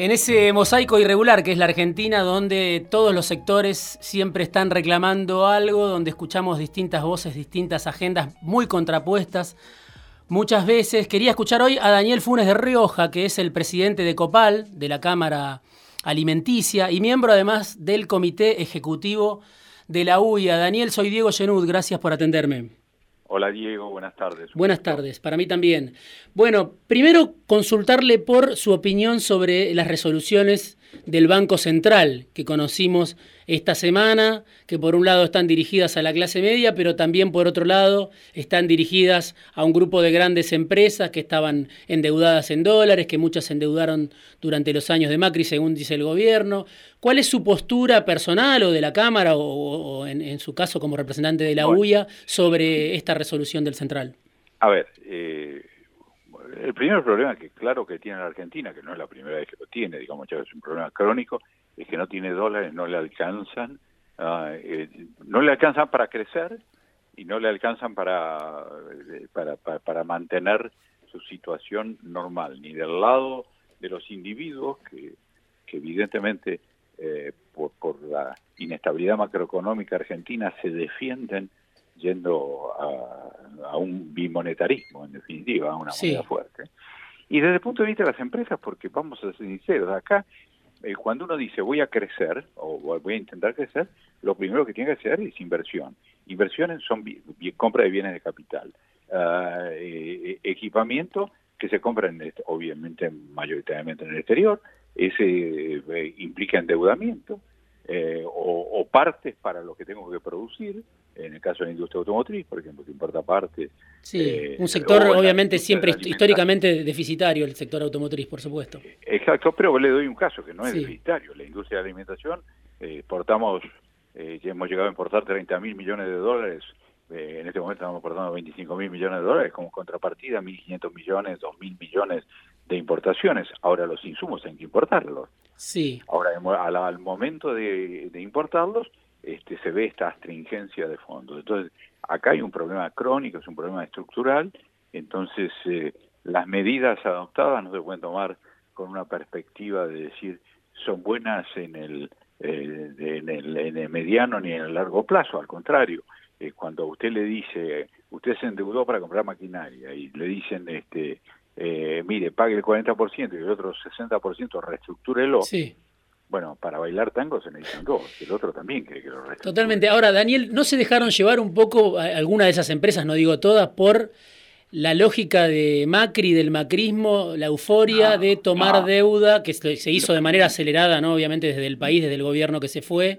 En ese mosaico irregular que es la Argentina, donde todos los sectores siempre están reclamando algo, donde escuchamos distintas voces, distintas agendas muy contrapuestas, muchas veces. Quería escuchar hoy a Daniel Funes de Rioja, que es el presidente de COPAL, de la Cámara Alimenticia, y miembro además del Comité Ejecutivo de la UIA. Daniel, soy Diego Genud, gracias por atenderme. Hola Diego, buenas tardes. Buenas tardes, para mí también. Bueno, primero consultarle por su opinión sobre las resoluciones del Banco Central que conocimos esta semana, que por un lado están dirigidas a la clase media, pero también por otro lado están dirigidas a un grupo de grandes empresas que estaban endeudadas en dólares, que muchas se endeudaron durante los años de Macri, según dice el gobierno. ¿Cuál es su postura personal o de la Cámara o, en, su caso como representante de la UIA sobre esta resolución del Central? A ver, eh, el primer problema que claro que tiene la Argentina, que no es la primera vez que lo tiene, digamos, ya es un problema crónico, es que no tiene dólares, no le alcanzan, ah, eh, no le alcanzan para crecer y no le alcanzan para, eh, para, para, mantener su situación normal, ni del lado de los individuos que, que evidentemente eh, por, por la inestabilidad macroeconómica argentina se defienden yendo a, un bimonetarismo, en definitiva, a una moneda fuerte. Y desde el punto de vista de las empresas, porque vamos a ser sinceros, acá eh, cuando uno dice voy a crecer o voy a intentar crecer, lo primero que tiene que hacer es inversión. Inversiones son compra de bienes de capital, eh, equipamiento que se compra obviamente mayoritariamente en el exterior, ese implica endeudamiento o, partes para lo que tengo que producir, en el caso de la industria automotriz, por ejemplo, que importa partes. Sí, eh, un sector obviamente siempre históricamente deficitario, el sector automotriz, por supuesto. Exacto, pero le doy un caso que no es deficitario. La industria de alimentación, eh, exportamos, eh, hemos llegado a importar 30 mil millones de dólares. en este momento estamos exportando 25 mil millones de dólares como contrapartida, 1.500 millones, 2.000 millones de importaciones. Ahora los insumos hay que importarlos. Sí. Ahora, al, momento de importarlos, este, se ve esta astringencia de fondo. Entonces, acá hay un problema crónico, es un problema estructural, entonces eh, las medidas adoptadas no se pueden tomar con una perspectiva de decir son buenas en el, eh, en el, mediano ni en el largo plazo, al contrario, eh, cuando usted le dice, usted se endeudó para comprar maquinaria y le dicen, este, mire, pague el 40% y el otro 60% reestructúrelo, sí bueno, para bailar tango se necesitan dos, el otro también quiere que lo reste. Totalmente. Ahora, Daniel, ¿no se dejaron llevar un poco alguna de esas empresas, no digo todas, por la lógica de Macri, del macrismo, la euforia de tomar deuda, que se hizo de manera acelerada, ¿no? Obviamente desde el país, desde el gobierno que se fue.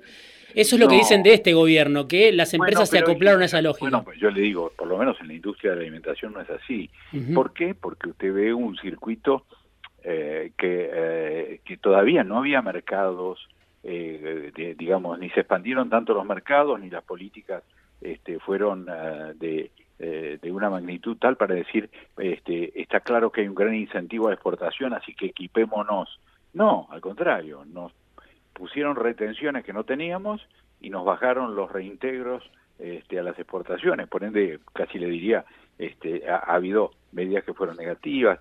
Eso es lo que dicen de este gobierno, que las empresas se acoplaron a esa lógica. Bueno, pues yo le digo, por lo menos en la industria de la alimentación no es así. ¿Por qué? Porque usted ve un circuito eh, que, eh, que todavía no había mercados, eh, digamos, ni se expandieron tanto los mercados, ni las políticas este, fueron de, de una magnitud tal para decir, este, está claro que hay un gran incentivo a exportación, así que equipémonos. No, al contrario, nos pusieron retenciones que no teníamos y nos bajaron los reintegros este, a las exportaciones. Por ende, casi le diría, este, ha, habido medidas que fueron negativas,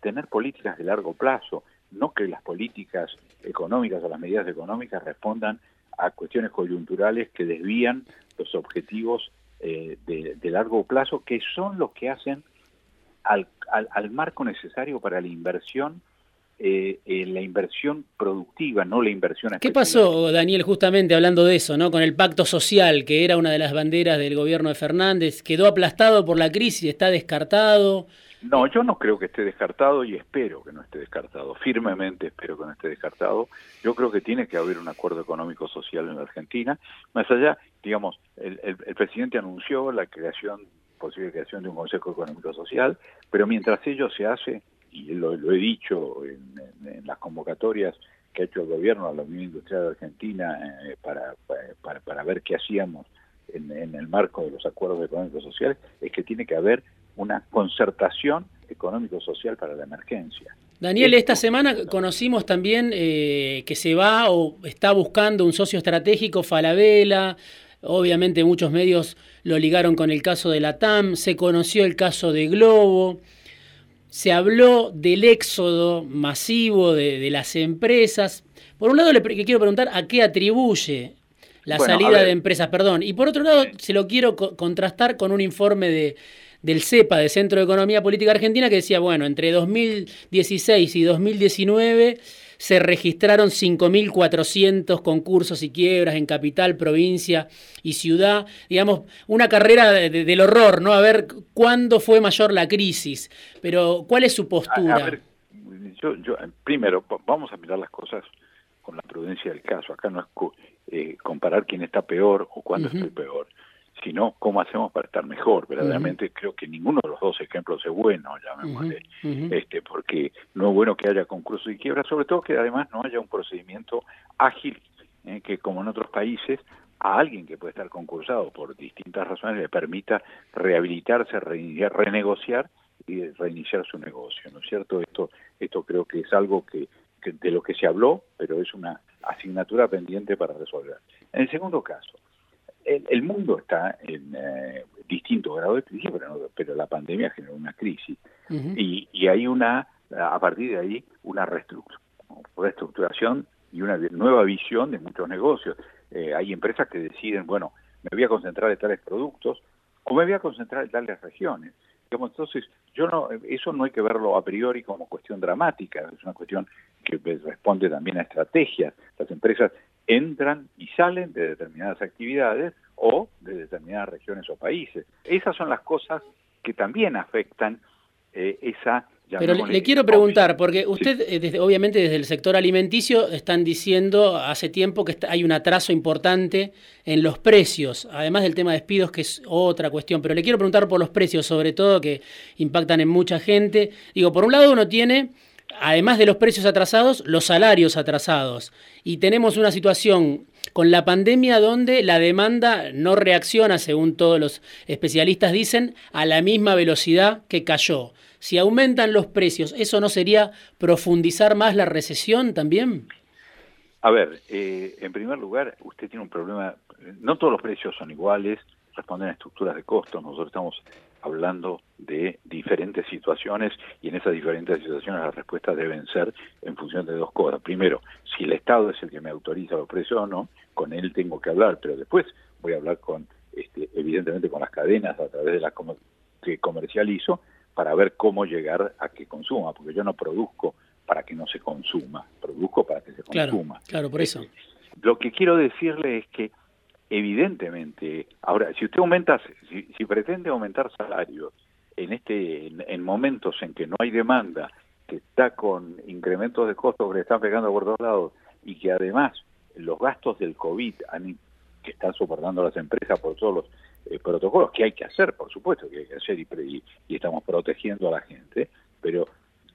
tener políticas de largo plazo, no que las políticas económicas o las medidas económicas respondan a cuestiones coyunturales que desvían los objetivos eh, de, largo plazo, que son los que hacen al, al, marco necesario para la inversión eh, la inversión productiva, no la inversión ¿Qué pasó, Daniel, justamente hablando de eso, ¿no? con el pacto social, que era una de las banderas del gobierno de Fernández? ¿Quedó aplastado por la crisis? ¿Está descartado? No, yo no creo que esté descartado y espero que no esté descartado, firmemente espero que no esté descartado. Yo creo que tiene que haber un acuerdo económico-social en la Argentina. Más allá, digamos, el, presidente anunció la creación, posible creación de un Consejo Económico-Social, pero mientras ello se hace, y lo, he dicho en, las convocatorias que ha hecho el gobierno a la Unión Industrial de Argentina eh, para, para, para, ver qué hacíamos en, en el marco de los acuerdos económicos sociales, es que tiene que haber una concertación económico-social para la emergencia. Daniel, esta semana conocimos también eh, que se va o está buscando un socio estratégico, Falabella. Obviamente muchos medios lo ligaron con el caso de la TAM, se conoció el caso de Globo. Se habló del éxodo masivo de, las empresas. Por un lado, le quiero preguntar a qué atribuye la salida de empresas, perdón. Y por otro lado, se lo quiero contrastar con un informe de, del CEPA, del Centro de Economía Política Argentina, que decía, bueno, entre 2016 y 2019 se registraron 5.400 concursos y quiebras en capital, provincia y ciudad. Digamos, una carrera del horror, ¿no? A ver cuándo fue mayor la crisis. Pero, ¿cuál es su postura? A, ver, yo, yo, primero, vamos a mirar las cosas con la prudencia del caso. Acá no es eh, comparar quién está peor o cuándo estoy peor sino cómo hacemos para estar mejor. Verdaderamente creo que ninguno de los dos ejemplos es bueno, llamémosle, este, porque no es bueno que haya concurso y quiebra, sobre todo que además no haya un procedimiento ágil, eh, que como en otros países, a alguien que puede estar concursado por distintas razones le permita rehabilitarse, renegociar y reiniciar su negocio, ¿no es cierto? Esto, esto creo que es algo que, que de lo que se habló, pero es una asignatura pendiente para resolver. En el segundo caso, el, mundo está en eh, distinto grado de crisis, pero, la pandemia generó una crisis. y, y, hay una, a partir de ahí, una reestructuración y una nueva visión de muchos negocios. Eh, hay empresas que deciden, bueno, me voy a concentrar en tales productos o me voy a concentrar en tales regiones. entonces, yo no, eso no hay que verlo a priori como cuestión dramática, es una cuestión que responde también a estrategias. Las empresas entran y salen de determinadas actividades o de determinadas regiones o países. Esas son las cosas que también afectan eh, esa... Pero le, quiero preguntar, porque usted, eh, obviamente desde el sector alimenticio, están diciendo hace tiempo que hay un atraso importante en los precios, además del tema de despidos, que es otra cuestión, pero le quiero preguntar por los precios, sobre todo, que impactan en mucha gente. Digo, por un lado uno tiene además de los precios atrasados, los salarios atrasados. Y tenemos una situación con la pandemia donde la demanda no reacciona, según todos los especialistas dicen, a la misma velocidad que cayó. Si aumentan los precios, ¿eso no sería profundizar más la recesión también? A ver, eh, en primer lugar, usted tiene un problema, no todos los precios son iguales, responden a estructuras de costos, nosotros estamos hablando de diferentes situaciones y en esas diferentes situaciones las respuestas deben ser en función de dos cosas. Primero, si el Estado es el que me autoriza los precios o no, con él tengo que hablar, pero después voy a hablar con, este, evidentemente, con las cadenas a través de las que comercializo para ver cómo llegar a que consuma, porque yo no produzco para que no se consuma, produzco para que se consuma. Claro, por eso. Este, lo que quiero decirle es que evidentemente, ahora, si usted aumenta, si, pretende aumentar salarios en este en, momentos en que no hay demanda, que está con incrementos de costos que le están pegando por todos lados y que además los gastos del COVID que están soportando las empresas por todos los eh, protocolos que hay que hacer, por supuesto que hay que hacer y, estamos protegiendo a la gente, pero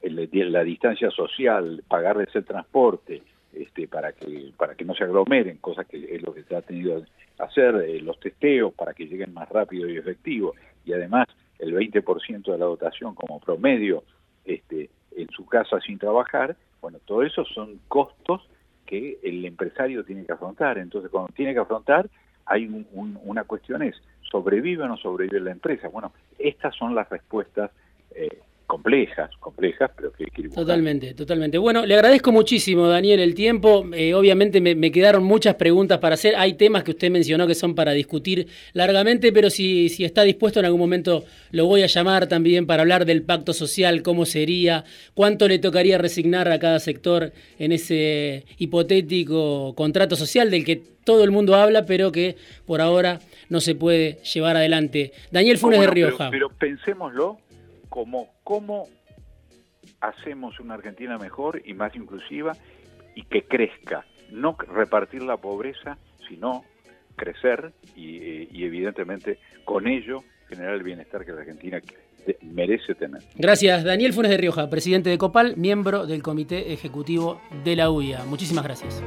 la distancia social, pagarles el transporte, este, para que para que no se aglomeren, cosas que es lo que se ha tenido que hacer, eh, los testeos para que lleguen más rápido y efectivo, y además el 20% de la dotación como promedio este, en su casa sin trabajar, bueno, todo eso son costos que el empresario tiene que afrontar. Entonces, cuando tiene que afrontar, hay una cuestión es, ¿sobrevive o no sobrevive la empresa? Bueno, estas son las respuestas eh, complejas, complejas, pero que hay Totalmente, totalmente. Bueno, le agradezco muchísimo, Daniel, el tiempo. Eh, obviamente me, quedaron muchas preguntas para hacer. Hay temas que usted mencionó que son para discutir largamente, pero si, si está dispuesto en algún momento lo voy a llamar también para hablar del pacto social, cómo sería, cuánto le tocaría resignar a cada sector en ese hipotético contrato social del que todo el mundo habla, pero que por ahora no se puede llevar adelante. Daniel Funes de Rioja. pero pensémoslo como cómo hacemos una Argentina mejor y más inclusiva y que crezca, no repartir la pobreza, sino crecer y, y evidentemente con ello generar el bienestar que la Argentina merece tener. Gracias, Daniel Funes de Rioja, presidente de Copal, miembro del Comité Ejecutivo de la UIA. Muchísimas gracias.